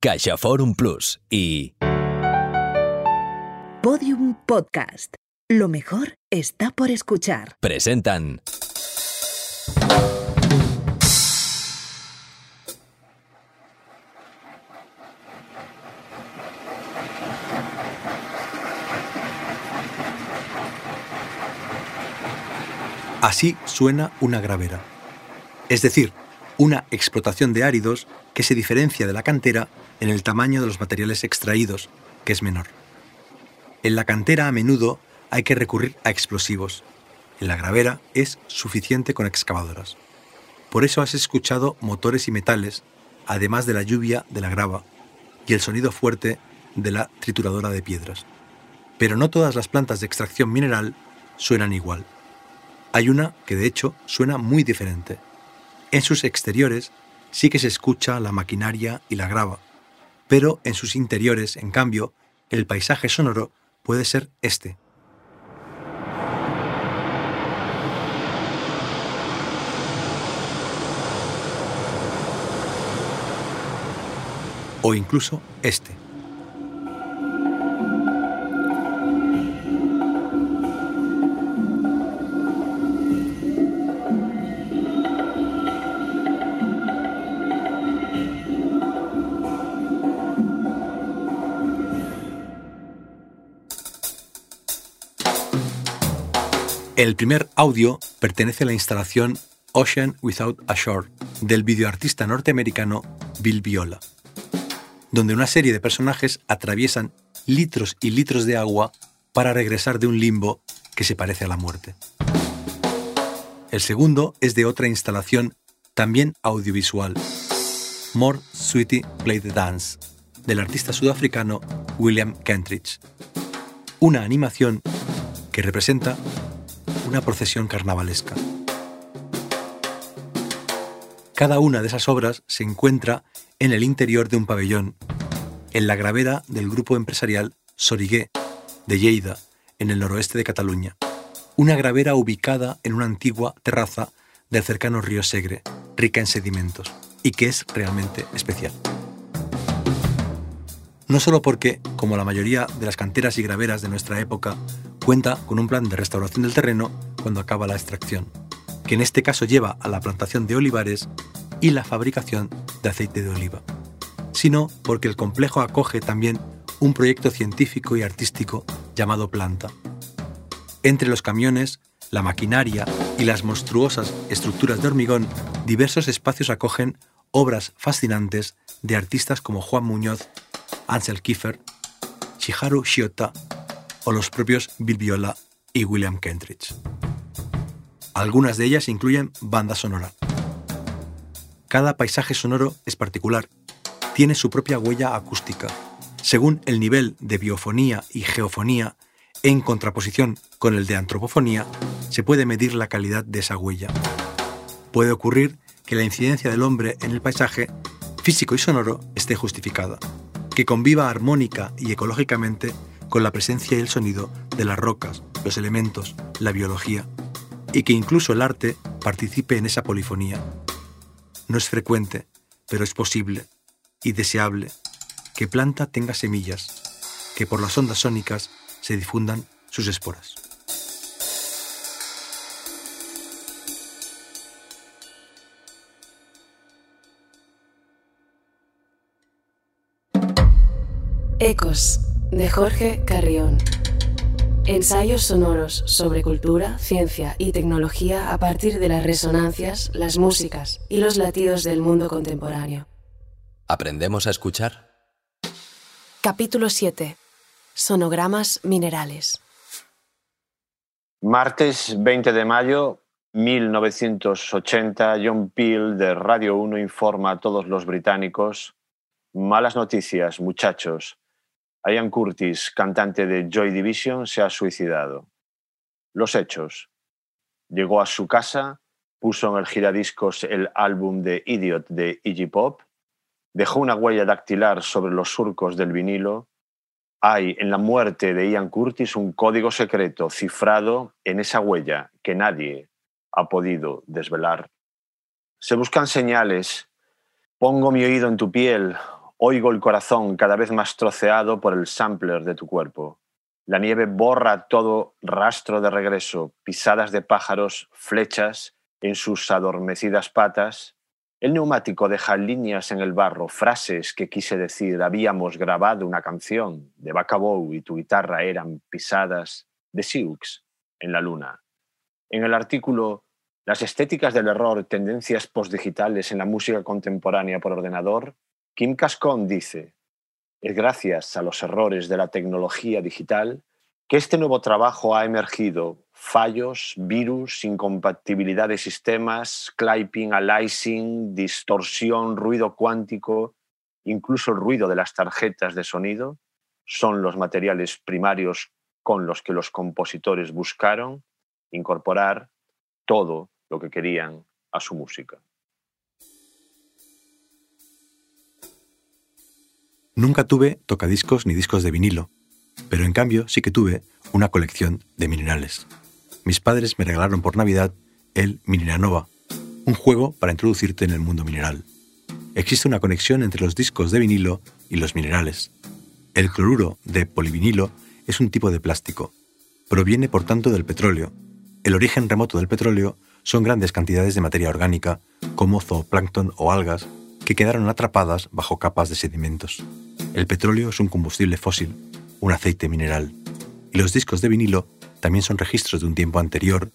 Caixa Forum Plus y Podium Podcast. Lo mejor está por escuchar. presentan Así suena una gravera. Es decir, una explotación de áridos que se diferencia de la cantera en el tamaño de los materiales extraídos, que es menor. En la cantera a menudo hay que recurrir a explosivos. En la gravera es suficiente con excavadoras. Por eso has escuchado motores y metales, además de la lluvia de la grava y el sonido fuerte de la trituradora de piedras. Pero no todas las plantas de extracción mineral suenan igual. Hay una que de hecho suena muy diferente. En sus exteriores sí que se escucha la maquinaria y la grava, pero en sus interiores, en cambio, el paisaje sonoro puede ser este. O incluso este. El primer audio pertenece a la instalación Ocean Without a Shore del videoartista norteamericano Bill Viola, donde una serie de personajes atraviesan litros y litros de agua para regresar de un limbo que se parece a la muerte. El segundo es de otra instalación también audiovisual, More Sweetie Play the Dance, del artista sudafricano William Kentridge. Una animación que representa una procesión carnavalesca. Cada una de esas obras se encuentra en el interior de un pabellón, en la gravera del grupo empresarial Sorigué, de Lleida, en el noroeste de Cataluña. Una gravera ubicada en una antigua terraza del cercano río Segre, rica en sedimentos, y que es realmente especial. No solo porque, como la mayoría de las canteras y graveras de nuestra época, cuenta con un plan de restauración del terreno cuando acaba la extracción, que en este caso lleva a la plantación de olivares y la fabricación de aceite de oliva, sino porque el complejo acoge también un proyecto científico y artístico llamado Planta. Entre los camiones, la maquinaria y las monstruosas estructuras de hormigón, diversos espacios acogen obras fascinantes de artistas como Juan Muñoz, Ansel Kiefer, Shiharu Shiota o los propios Bill Viola y William Kentridge. Algunas de ellas incluyen banda sonora. Cada paisaje sonoro es particular, tiene su propia huella acústica, según el nivel de biofonía y geofonía, en contraposición con el de antropofonía, se puede medir la calidad de esa huella. Puede ocurrir que la incidencia del hombre en el paisaje, físico y sonoro, esté justificada, que conviva armónica y ecológicamente con la presencia y el sonido de las rocas, los elementos, la biología, y que incluso el arte participe en esa polifonía. No es frecuente, pero es posible y deseable que planta tenga semillas, que por las ondas sónicas se difundan sus esporas. Ecos, de Jorge Carrión. Ensayos sonoros sobre cultura, ciencia y tecnología a partir de las resonancias, las músicas y los latidos del mundo contemporáneo. ¿Aprendemos a escuchar? Capítulo 7. Sonogramas minerales. Martes 20 de mayo 1980, John Peel de Radio 1 informa a todos los británicos. Malas noticias, muchachos. Ian Curtis, cantante de Joy Division, se ha suicidado. Los hechos. Llegó a su casa, puso en el giradiscos el álbum de Idiot de Iggy Pop, dejó una huella dactilar sobre los surcos del vinilo. Hay en la muerte de Ian Curtis un código secreto cifrado en esa huella que nadie ha podido desvelar. Se buscan señales. Pongo mi oído en tu piel, Oigo el corazón cada vez más troceado por el sampler de tu cuerpo. La nieve borra todo rastro de regreso, pisadas de pájaros, flechas en sus adormecidas patas. El neumático deja líneas en el barro, frases que quise decir. Habíamos grabado una canción de Bacabou y tu guitarra eran pisadas de Siux en la luna. En el artículo Las estéticas del error, tendencias postdigitales en la música contemporánea por ordenador, Kim Cascón dice, es gracias a los errores de la tecnología digital que este nuevo trabajo ha emergido fallos, virus, incompatibilidad de sistemas, clipping, aliasing, distorsión, ruido cuántico, incluso el ruido de las tarjetas de sonido, son los materiales primarios con los que los compositores buscaron incorporar todo lo que querían a su música. Nunca tuve tocadiscos ni discos de vinilo, pero en cambio sí que tuve una colección de minerales. Mis padres me regalaron por Navidad el Mineranova, un juego para introducirte en el mundo mineral. Existe una conexión entre los discos de vinilo y los minerales. El cloruro de polivinilo es un tipo de plástico. Proviene por tanto del petróleo. El origen remoto del petróleo son grandes cantidades de materia orgánica, como zooplancton o algas, que quedaron atrapadas bajo capas de sedimentos. El petróleo es un combustible fósil, un aceite mineral, y los discos de vinilo también son registros de un tiempo anterior,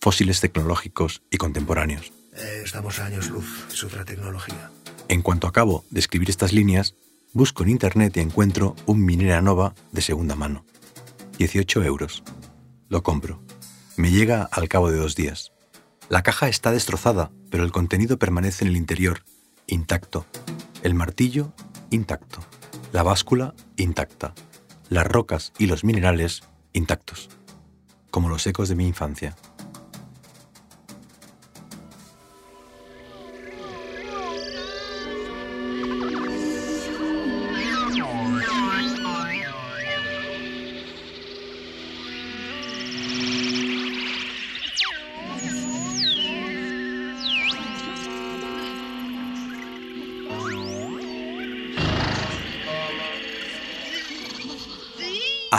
fósiles tecnológicos y contemporáneos. Eh, estamos a años luz de su tecnología. En cuanto acabo de escribir estas líneas, busco en internet y encuentro un Minera Nova de segunda mano. 18 euros. Lo compro. Me llega al cabo de dos días. La caja está destrozada, pero el contenido permanece en el interior, intacto. El martillo, intacto la báscula intacta, las rocas y los minerales intactos, como los ecos de mi infancia.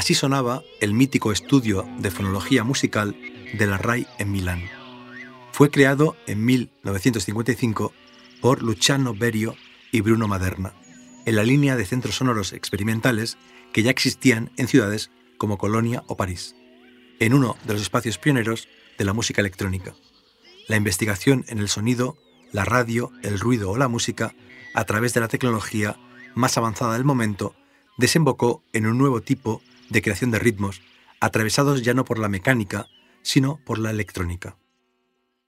Así sonaba el mítico estudio de fonología musical de la RAI en Milán. Fue creado en 1955 por Luciano Berio y Bruno Maderna, en la línea de centros sonoros experimentales que ya existían en ciudades como Colonia o París, en uno de los espacios pioneros de la música electrónica. La investigación en el sonido, la radio, el ruido o la música, a través de la tecnología más avanzada del momento, desembocó en un nuevo tipo de creación de ritmos, atravesados ya no por la mecánica, sino por la electrónica.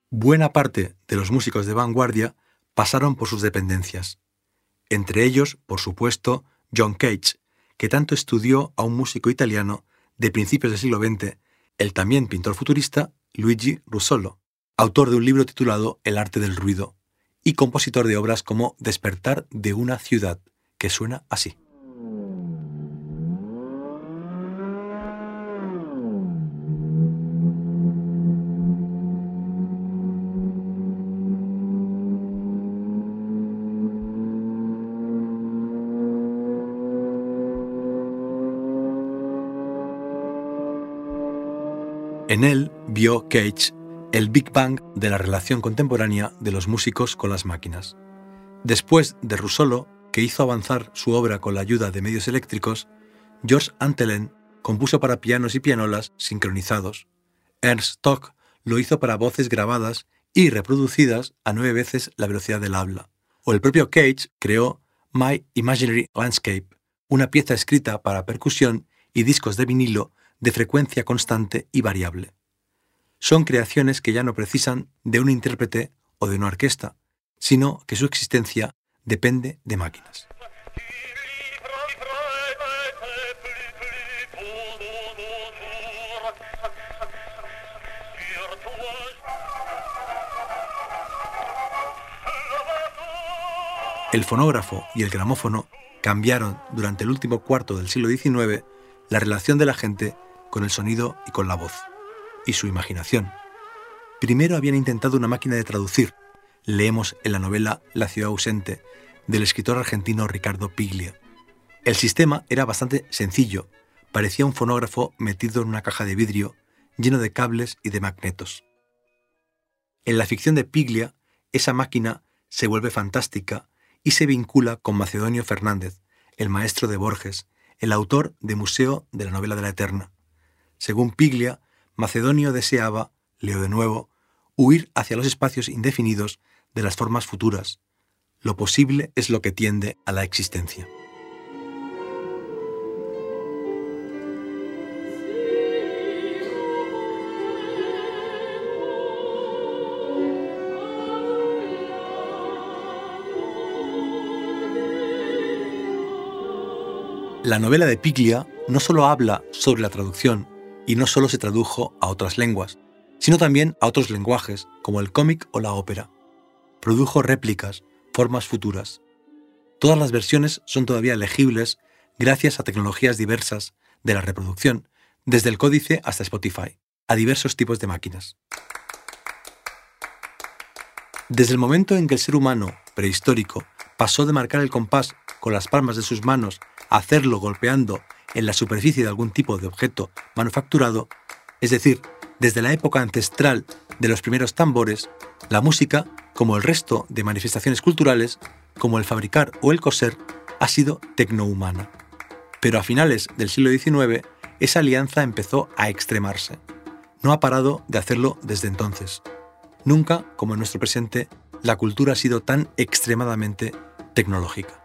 Buena parte de los músicos de vanguardia pasaron por sus dependencias. Entre ellos, por supuesto, John Cage, que tanto estudió a un músico italiano de principios del siglo XX, el también pintor futurista Luigi Russolo, autor de un libro titulado El arte del ruido, y compositor de obras como Despertar de una ciudad, que suena así. En él vio Cage el Big Bang de la relación contemporánea de los músicos con las máquinas. Después de Russolo, que hizo avanzar su obra con la ayuda de medios eléctricos, George Antelen compuso para pianos y pianolas sincronizados. Ernst Stock lo hizo para voces grabadas y reproducidas a nueve veces la velocidad del habla. O el propio Cage creó My Imaginary Landscape, una pieza escrita para percusión y discos de vinilo de frecuencia constante y variable. Son creaciones que ya no precisan de un intérprete o de una orquesta, sino que su existencia depende de máquinas. El fonógrafo y el gramófono cambiaron durante el último cuarto del siglo XIX la relación de la gente con el sonido y con la voz, y su imaginación. Primero habían intentado una máquina de traducir. Leemos en la novela La ciudad ausente del escritor argentino Ricardo Piglia. El sistema era bastante sencillo, parecía un fonógrafo metido en una caja de vidrio lleno de cables y de magnetos. En la ficción de Piglia, esa máquina se vuelve fantástica y se vincula con Macedonio Fernández, el maestro de Borges, el autor de Museo de la novela de la Eterna. Según Piglia, Macedonio deseaba, leo de nuevo, huir hacia los espacios indefinidos de las formas futuras. Lo posible es lo que tiende a la existencia. La novela de Piglia no solo habla sobre la traducción y no solo se tradujo a otras lenguas, sino también a otros lenguajes como el cómic o la ópera. Produjo réplicas, formas futuras. Todas las versiones son todavía legibles gracias a tecnologías diversas de la reproducción, desde el códice hasta Spotify, a diversos tipos de máquinas. Desde el momento en que el ser humano prehistórico pasó de marcar el compás con las palmas de sus manos hacerlo golpeando en la superficie de algún tipo de objeto manufacturado, es decir, desde la época ancestral de los primeros tambores, la música, como el resto de manifestaciones culturales, como el fabricar o el coser, ha sido tecnohumana. Pero a finales del siglo XIX, esa alianza empezó a extremarse. No ha parado de hacerlo desde entonces. Nunca, como en nuestro presente, la cultura ha sido tan extremadamente tecnológica.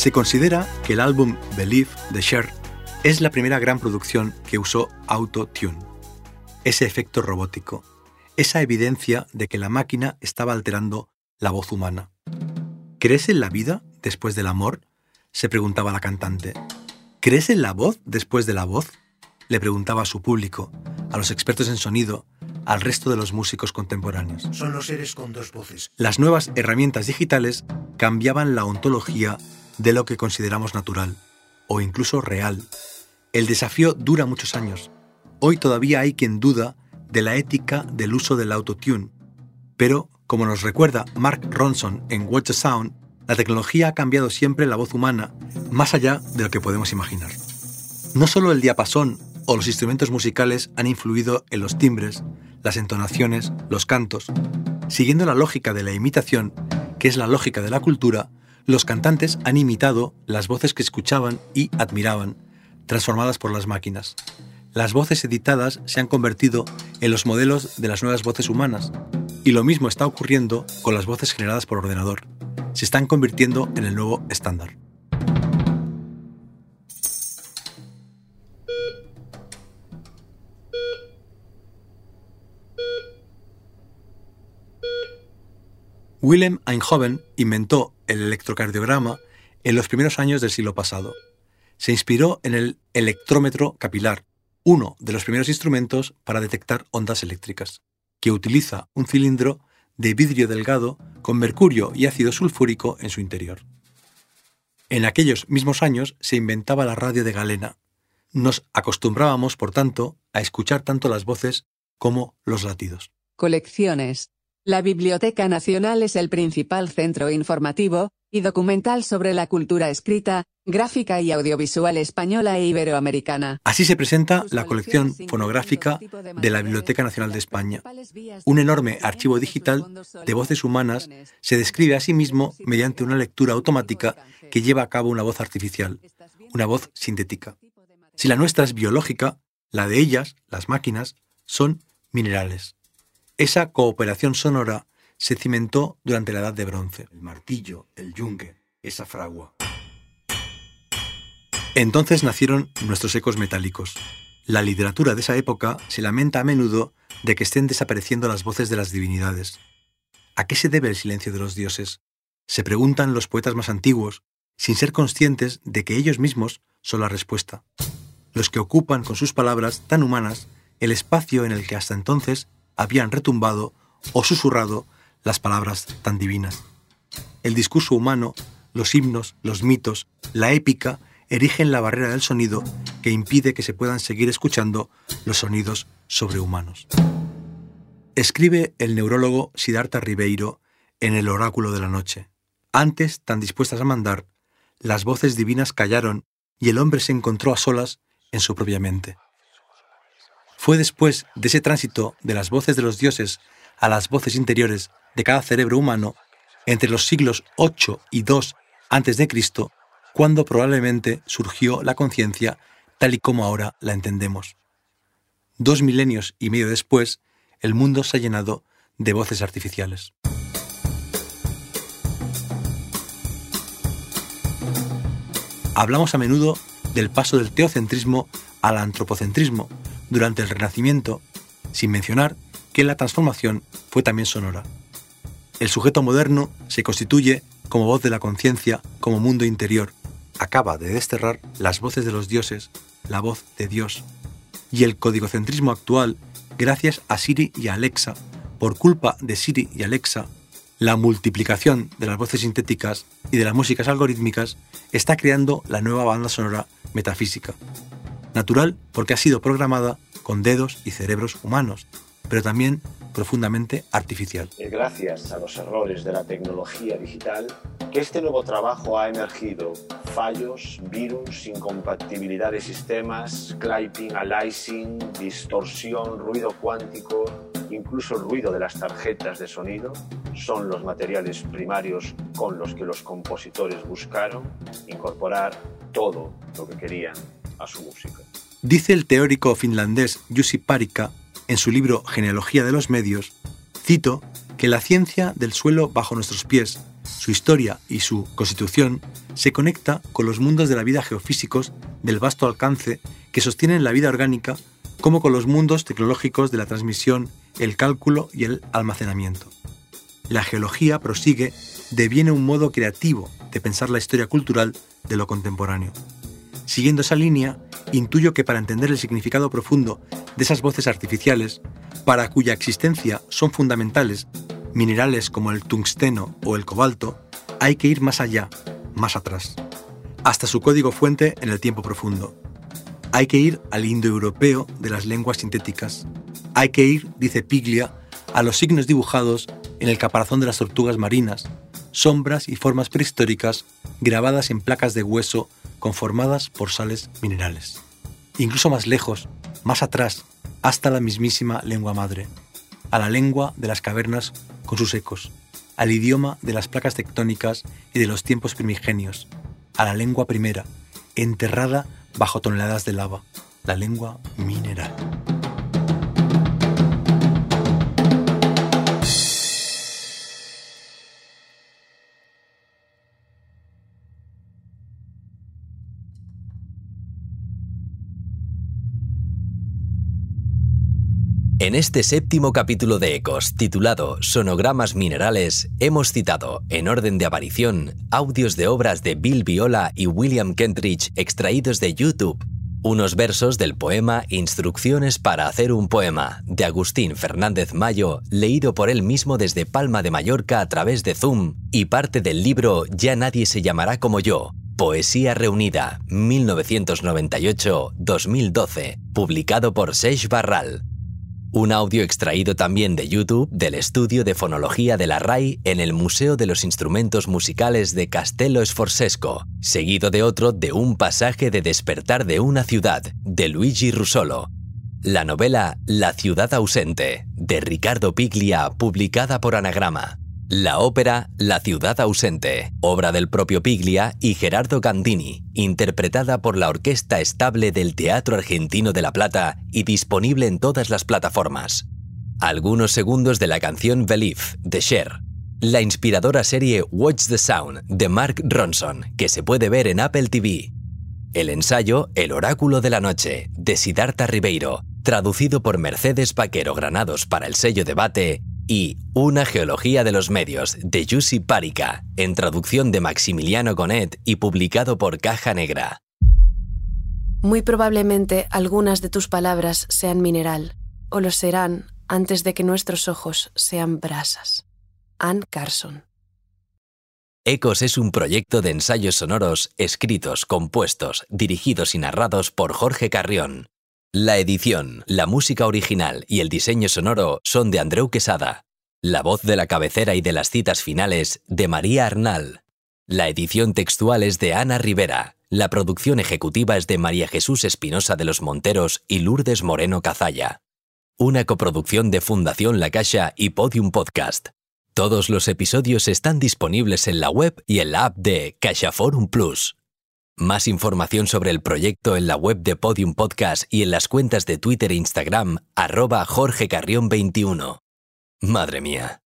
Se considera que el álbum Believe de Cher es la primera gran producción que usó Auto-Tune, ese efecto robótico, esa evidencia de que la máquina estaba alterando la voz humana. ¿Crees en la vida después del amor? se preguntaba la cantante. ¿Crees en la voz después de la voz? le preguntaba a su público, a los expertos en sonido, al resto de los músicos contemporáneos. Son los seres con dos voces. Las nuevas herramientas digitales cambiaban la ontología de lo que consideramos natural o incluso real. El desafío dura muchos años. Hoy todavía hay quien duda de la ética del uso del autotune, pero, como nos recuerda Mark Ronson en Watch the Sound, la tecnología ha cambiado siempre la voz humana más allá de lo que podemos imaginar. No solo el diapasón o los instrumentos musicales han influido en los timbres, las entonaciones, los cantos. Siguiendo la lógica de la imitación, que es la lógica de la cultura, los cantantes han imitado las voces que escuchaban y admiraban, transformadas por las máquinas. Las voces editadas se han convertido en los modelos de las nuevas voces humanas, y lo mismo está ocurriendo con las voces generadas por ordenador. Se están convirtiendo en el nuevo estándar. Willem Eindhoven inventó el electrocardiograma en los primeros años del siglo pasado. Se inspiró en el electrómetro capilar, uno de los primeros instrumentos para detectar ondas eléctricas, que utiliza un cilindro de vidrio delgado con mercurio y ácido sulfúrico en su interior. En aquellos mismos años se inventaba la radio de galena. Nos acostumbrábamos, por tanto, a escuchar tanto las voces como los latidos. Colecciones. La Biblioteca Nacional es el principal centro informativo y documental sobre la cultura escrita, gráfica y audiovisual española e iberoamericana. Así se presenta la colección fonográfica de la Biblioteca Nacional de España. Un enorme archivo digital de voces humanas se describe a sí mismo mediante una lectura automática que lleva a cabo una voz artificial, una voz sintética. Si la nuestra es biológica, la de ellas, las máquinas, son minerales. Esa cooperación sonora se cimentó durante la Edad de Bronce. El martillo, el yunque, esa fragua. Entonces nacieron nuestros ecos metálicos. La literatura de esa época se lamenta a menudo de que estén desapareciendo las voces de las divinidades. ¿A qué se debe el silencio de los dioses? Se preguntan los poetas más antiguos, sin ser conscientes de que ellos mismos son la respuesta. Los que ocupan con sus palabras tan humanas el espacio en el que hasta entonces habían retumbado o susurrado las palabras tan divinas. El discurso humano, los himnos, los mitos, la épica erigen la barrera del sonido que impide que se puedan seguir escuchando los sonidos sobrehumanos. Escribe el neurólogo Siddhartha Ribeiro en El Oráculo de la Noche. Antes, tan dispuestas a mandar, las voces divinas callaron y el hombre se encontró a solas en su propia mente. Fue después de ese tránsito de las voces de los dioses a las voces interiores de cada cerebro humano, entre los siglos 8 y 2 a.C., cuando probablemente surgió la conciencia tal y como ahora la entendemos. Dos milenios y medio después, el mundo se ha llenado de voces artificiales. Hablamos a menudo del paso del teocentrismo al antropocentrismo durante el Renacimiento, sin mencionar que la transformación fue también sonora. El sujeto moderno se constituye como voz de la conciencia, como mundo interior. Acaba de desterrar las voces de los dioses, la voz de Dios. Y el códigocentrismo actual, gracias a Siri y Alexa, por culpa de Siri y Alexa, la multiplicación de las voces sintéticas y de las músicas algorítmicas está creando la nueva banda sonora metafísica. Natural porque ha sido programada con dedos y cerebros humanos, pero también profundamente artificial. Es gracias a los errores de la tecnología digital que este nuevo trabajo ha emergido. Fallos, virus, incompatibilidad de sistemas, clipping, aliasing, distorsión, ruido cuántico, incluso el ruido de las tarjetas de sonido son los materiales primarios con los que los compositores buscaron incorporar todo lo que querían a su música. Dice el teórico finlandés Jussi Parikka en su libro Genealogía de los Medios, cito, que la ciencia del suelo bajo nuestros pies, su historia y su constitución, se conecta con los mundos de la vida geofísicos del vasto alcance que sostienen la vida orgánica, como con los mundos tecnológicos de la transmisión, el cálculo y el almacenamiento. La geología prosigue, deviene un modo creativo de pensar la historia cultural de lo contemporáneo. Siguiendo esa línea, intuyo que para entender el significado profundo de esas voces artificiales, para cuya existencia son fundamentales minerales como el tungsteno o el cobalto, hay que ir más allá, más atrás, hasta su código fuente en el tiempo profundo. Hay que ir al indoeuropeo de las lenguas sintéticas. Hay que ir, dice Piglia, a los signos dibujados en el caparazón de las tortugas marinas, sombras y formas prehistóricas grabadas en placas de hueso conformadas por sales minerales. Incluso más lejos, más atrás, hasta la mismísima lengua madre, a la lengua de las cavernas con sus ecos, al idioma de las placas tectónicas y de los tiempos primigenios, a la lengua primera, enterrada bajo toneladas de lava, la lengua mineral. En este séptimo capítulo de Ecos, titulado Sonogramas Minerales, hemos citado, en orden de aparición, audios de obras de Bill Viola y William Kentridge extraídos de YouTube, unos versos del poema Instrucciones para hacer un poema, de Agustín Fernández Mayo, leído por él mismo desde Palma de Mallorca a través de Zoom, y parte del libro Ya nadie se llamará como yo, Poesía Reunida, 1998-2012, publicado por Seix Barral, un audio extraído también de YouTube del estudio de fonología de la RAI en el Museo de los Instrumentos Musicales de Castello Sforzesco, seguido de otro de un pasaje de Despertar de una ciudad, de Luigi Russolo. La novela La ciudad ausente, de Ricardo Piglia, publicada por Anagrama. La ópera La ciudad ausente, obra del propio Piglia y Gerardo Gandini, interpretada por la Orquesta Estable del Teatro Argentino de La Plata y disponible en todas las plataformas. Algunos segundos de la canción Belief de Cher. La inspiradora serie Watch the Sound de Mark Ronson, que se puede ver en Apple TV. El ensayo El oráculo de la noche de Siddhartha Ribeiro, traducido por Mercedes Paquero Granados para el sello Debate y Una geología de los medios de Jussi Parika, en traducción de Maximiliano Gonet y publicado por Caja Negra. Muy probablemente algunas de tus palabras sean mineral, o lo serán antes de que nuestros ojos sean brasas. Ann Carson. Ecos es un proyecto de ensayos sonoros escritos, compuestos, dirigidos y narrados por Jorge Carrión. La edición, la música original y el diseño sonoro son de Andreu Quesada. La voz de la cabecera y de las citas finales de María Arnal. La edición textual es de Ana Rivera. La producción ejecutiva es de María Jesús Espinosa de los Monteros y Lourdes Moreno Cazalla. Una coproducción de Fundación La Caixa y Podium Podcast. Todos los episodios están disponibles en la web y en la app de CaixaForum Plus. Más información sobre el proyecto en la web de Podium Podcast y en las cuentas de Twitter e Instagram, arroba Jorge Carrión 21. Madre mía.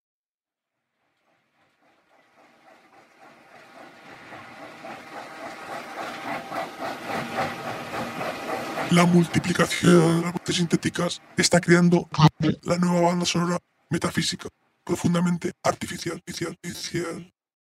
La multiplicación de las voces sintéticas está creando la nueva banda sonora metafísica, profundamente artificial, artificial, artificial.